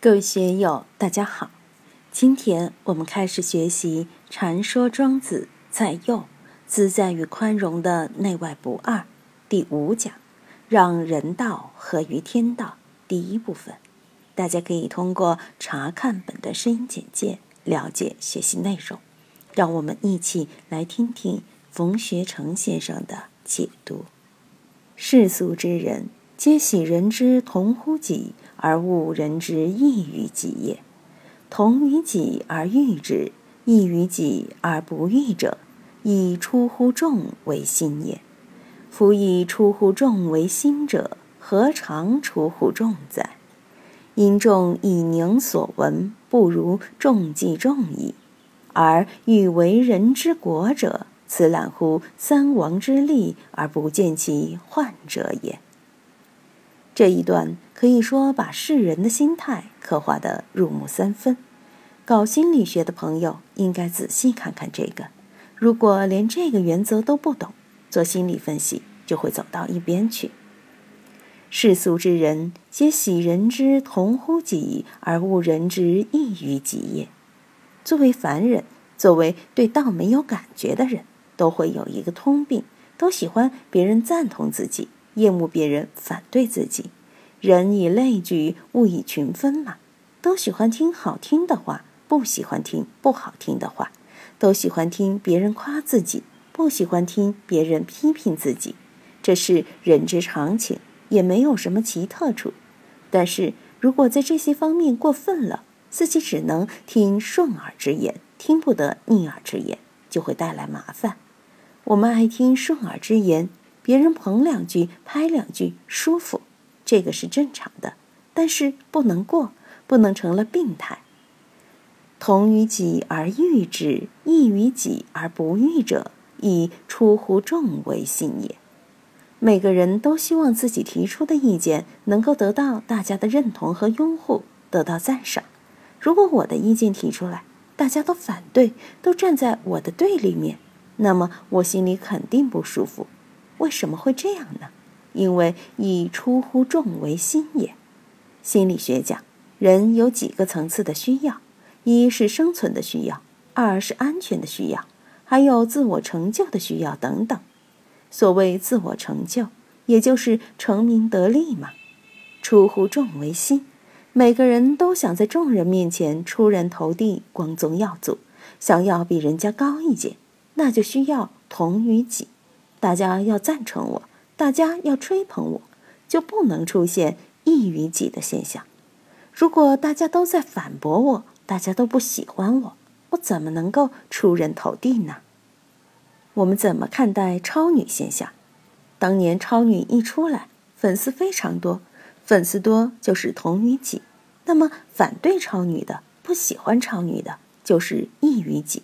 各位学友，大家好。今天我们开始学习《禅说庄子在右自在与宽容的内外不二》第五讲，让人道合于天道第一部分。大家可以通过查看本的声音简介了解学习内容。让我们一起来听听冯学成先生的解读。世俗之人，皆喜人之同乎己。而恶人之异于己也，同于己而欲之，异于己而不欲者，以出乎众为心也。夫以出乎众为心者，何尝出乎众哉？因众以宁所闻，不如众计众矣。而欲为人之国者，此览乎三王之力而不见其患者也。这一段可以说把世人的心态刻画得入木三分。搞心理学的朋友应该仔细看看这个。如果连这个原则都不懂，做心理分析就会走到一边去。世俗之人，皆喜人之同乎己，而恶人之异于己也。作为凡人，作为对道没有感觉的人，都会有一个通病，都喜欢别人赞同自己。厌恶别人反对自己，人以类聚，物以群分嘛。都喜欢听好听的话，不喜欢听不好听的话；都喜欢听别人夸自己，不喜欢听别人批评自己。这是人之常情，也没有什么奇特处。但是如果在这些方面过分了，自己只能听顺耳之言，听不得逆耳之言，就会带来麻烦。我们爱听顺耳之言。别人捧两句、拍两句，舒服，这个是正常的，但是不能过，不能成了病态。同于己而欲之，异于己而不欲者，以出乎众为信也。每个人都希望自己提出的意见能够得到大家的认同和拥护，得到赞赏。如果我的意见提出来，大家都反对，都站在我的对立面，那么我心里肯定不舒服。为什么会这样呢？因为以出乎众为心也。心理学讲，人有几个层次的需要：一是生存的需要，二是安全的需要，还有自我成就的需要等等。所谓自我成就，也就是成名得利嘛。出乎众为心，每个人都想在众人面前出人头地、光宗耀祖，想要比人家高一截，那就需要同于己。大家要赞成我，大家要吹捧我，就不能出现异于己的现象。如果大家都在反驳我，大家都不喜欢我，我怎么能够出人头地呢？我们怎么看待超女现象？当年超女一出来，粉丝非常多，粉丝多就是同于己。那么反对超女的、不喜欢超女的，就是异于己。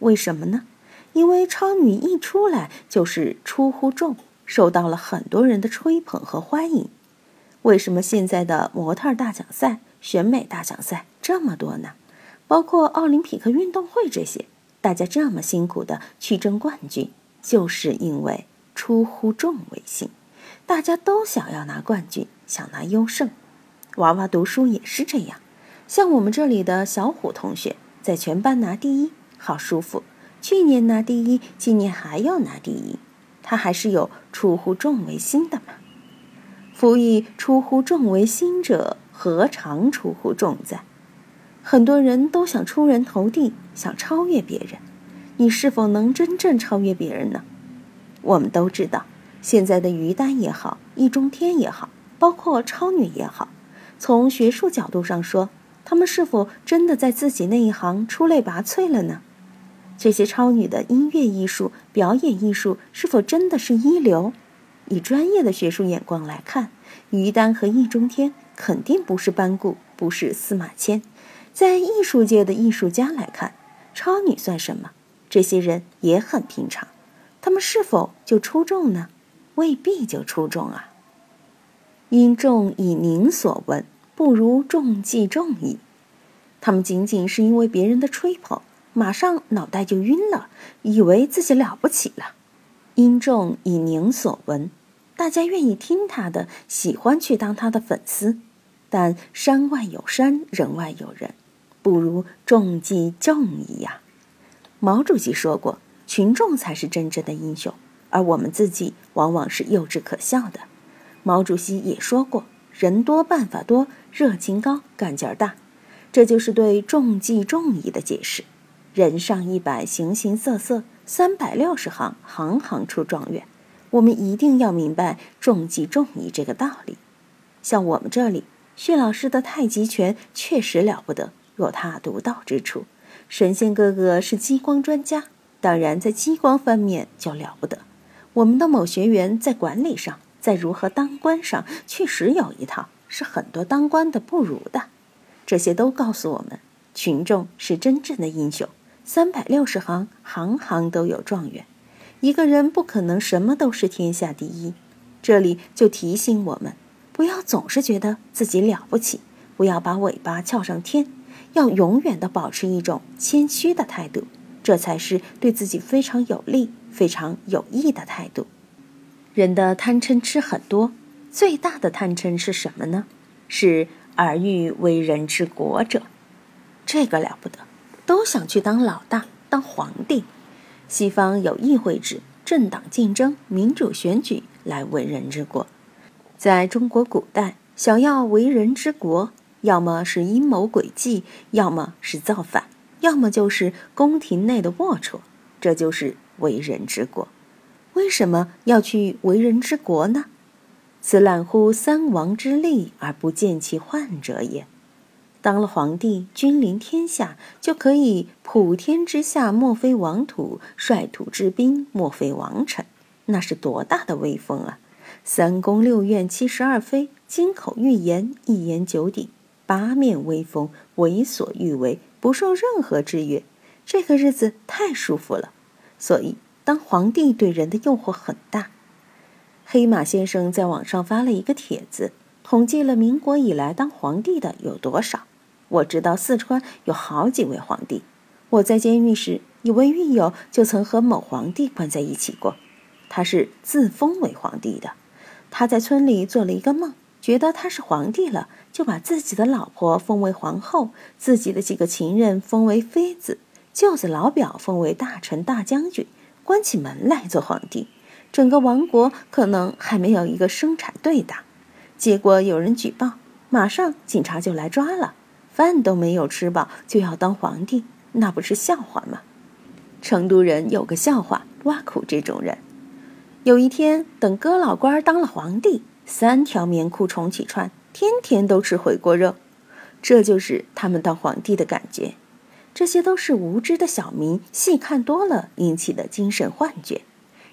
为什么呢？因为超女一出来就是出乎众，受到了很多人的吹捧和欢迎。为什么现在的模特大奖赛、选美大奖赛这么多呢？包括奥林匹克运动会这些，大家这么辛苦的去争冠军，就是因为出乎众为心，大家都想要拿冠军，想拿优胜。娃娃读书也是这样，像我们这里的小虎同学，在全班拿第一，好舒服。去年拿第一，今年还要拿第一，他还是有出乎众为心的嘛。夫亦出乎众为心者，何尝出乎众哉？很多人都想出人头地，想超越别人，你是否能真正超越别人呢？我们都知道，现在的于丹也好，易中天也好，包括超女也好，从学术角度上说，他们是否真的在自己那一行出类拔萃了呢？这些超女的音乐艺术、表演艺术是否真的是一流？以专业的学术眼光来看，于丹和易中天肯定不是班固，不是司马迁。在艺术界的艺术家来看，超女算什么？这些人也很平常，他们是否就出众呢？未必就出众啊。因众以您所闻，不如众计众矣。他们仅仅是因为别人的吹捧。马上脑袋就晕了，以为自己了不起了。因众以宁所闻，大家愿意听他的，喜欢去当他的粉丝。但山外有山，人外有人，不如众计众议呀。毛主席说过：“群众才是真正的英雄，而我们自己往往是幼稚可笑的。”毛主席也说过：“人多办法多，热情高，干劲儿大。”这就是对众计众议的解释。人上一百，形形色色，三百六十行，行行出状元。我们一定要明白众计众议这个道理。像我们这里，薛老师的太极拳确实了不得，有他独到之处。神仙哥哥是激光专家，当然在激光方面就了不得。我们的某学员在管理上，在如何当官上，确实有一套，是很多当官的不如的。这些都告诉我们，群众是真正的英雄。三百六十行，行行都有状元。一个人不可能什么都是天下第一。这里就提醒我们，不要总是觉得自己了不起，不要把尾巴翘上天。要永远的保持一种谦虚的态度，这才是对自己非常有利、非常有益的态度。人的贪嗔痴很多，最大的贪嗔是什么呢？是耳欲为人之国者，这个了不得，都想去当老大、当皇帝。西方有议会制、政党竞争、民主选举来为人之国，在中国古代，想要为人之国。要么是阴谋诡计，要么是造反，要么就是宫廷内的龌龊，这就是为人之国。为什么要去为人之国呢？此揽乎三王之利而不见其患者也。当了皇帝，君临天下，就可以普天之下莫非王土，率土之滨莫非王臣，那是多大的威风啊！三宫六院七十二妃，金口玉言，一言九鼎。八面威风，为所欲为，不受任何制约，这个日子太舒服了。所以，当皇帝对人的诱惑很大。黑马先生在网上发了一个帖子，统计了民国以来当皇帝的有多少。我知道四川有好几位皇帝。我在监狱时，一位狱友就曾和某皇帝关在一起过。他是自封为皇帝的。他在村里做了一个梦。觉得他是皇帝了，就把自己的老婆封为皇后，自己的几个情人封为妃子，舅子老表封为大臣、大将军，关起门来做皇帝。整个王国可能还没有一个生产队大。结果有人举报，马上警察就来抓了。饭都没有吃饱就要当皇帝，那不是笑话吗？成都人有个笑话，挖苦这种人。有一天，等哥老官当了皇帝。三条棉裤重启穿，天天都吃回锅肉，这就是他们当皇帝的感觉。这些都是无知的小民细看多了引起的精神幻觉。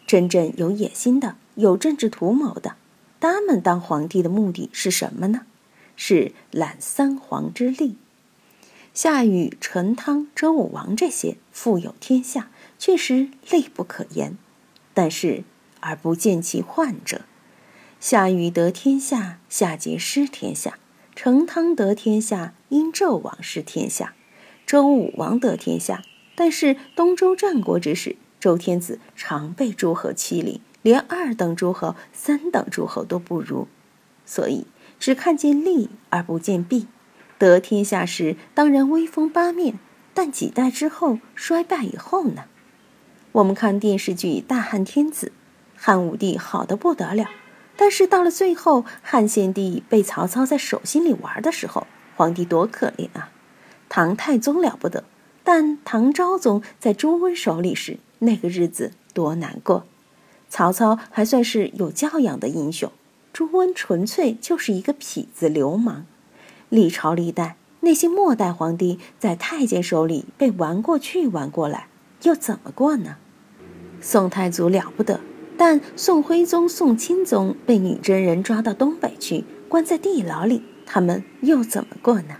真正有野心的、有政治图谋的，他们当皇帝的目的是什么呢？是揽三皇之力。夏禹、陈汤、周武王这些富有天下，确实利不可言，但是而不见其患者。夏禹得天下，夏桀失天下；成汤得天下，因纣王失天下；周武王得天下，但是东周战国之时，周天子常被诸侯欺凌，连二等诸侯、三等诸侯都不如，所以只看见利而不见弊。得天下时当然威风八面，但几代之后衰败以后呢？我们看电视剧《大汉天子》，汉武帝好的不得了。但是到了最后，汉献帝被曹操在手心里玩的时候，皇帝多可怜啊！唐太宗了不得，但唐昭宗在朱温手里时，那个日子多难过。曹操还算是有教养的英雄，朱温纯粹就是一个痞子流氓。历朝历代那些末代皇帝在太监手里被玩过去玩过来，又怎么过呢？宋太祖了不得。但宋徽宗、宋钦宗被女真人抓到东北去，关在地牢里，他们又怎么过呢？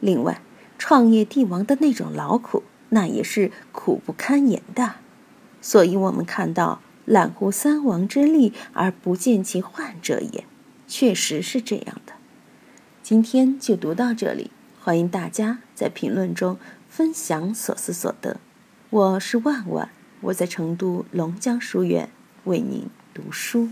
另外，创业帝王的那种劳苦，那也是苦不堪言的。所以，我们看到“揽乎三王之力而不见其患者也”，确实是这样的。今天就读到这里，欢迎大家在评论中分享所思所得。我是万万，我在成都龙江书院。为您读书。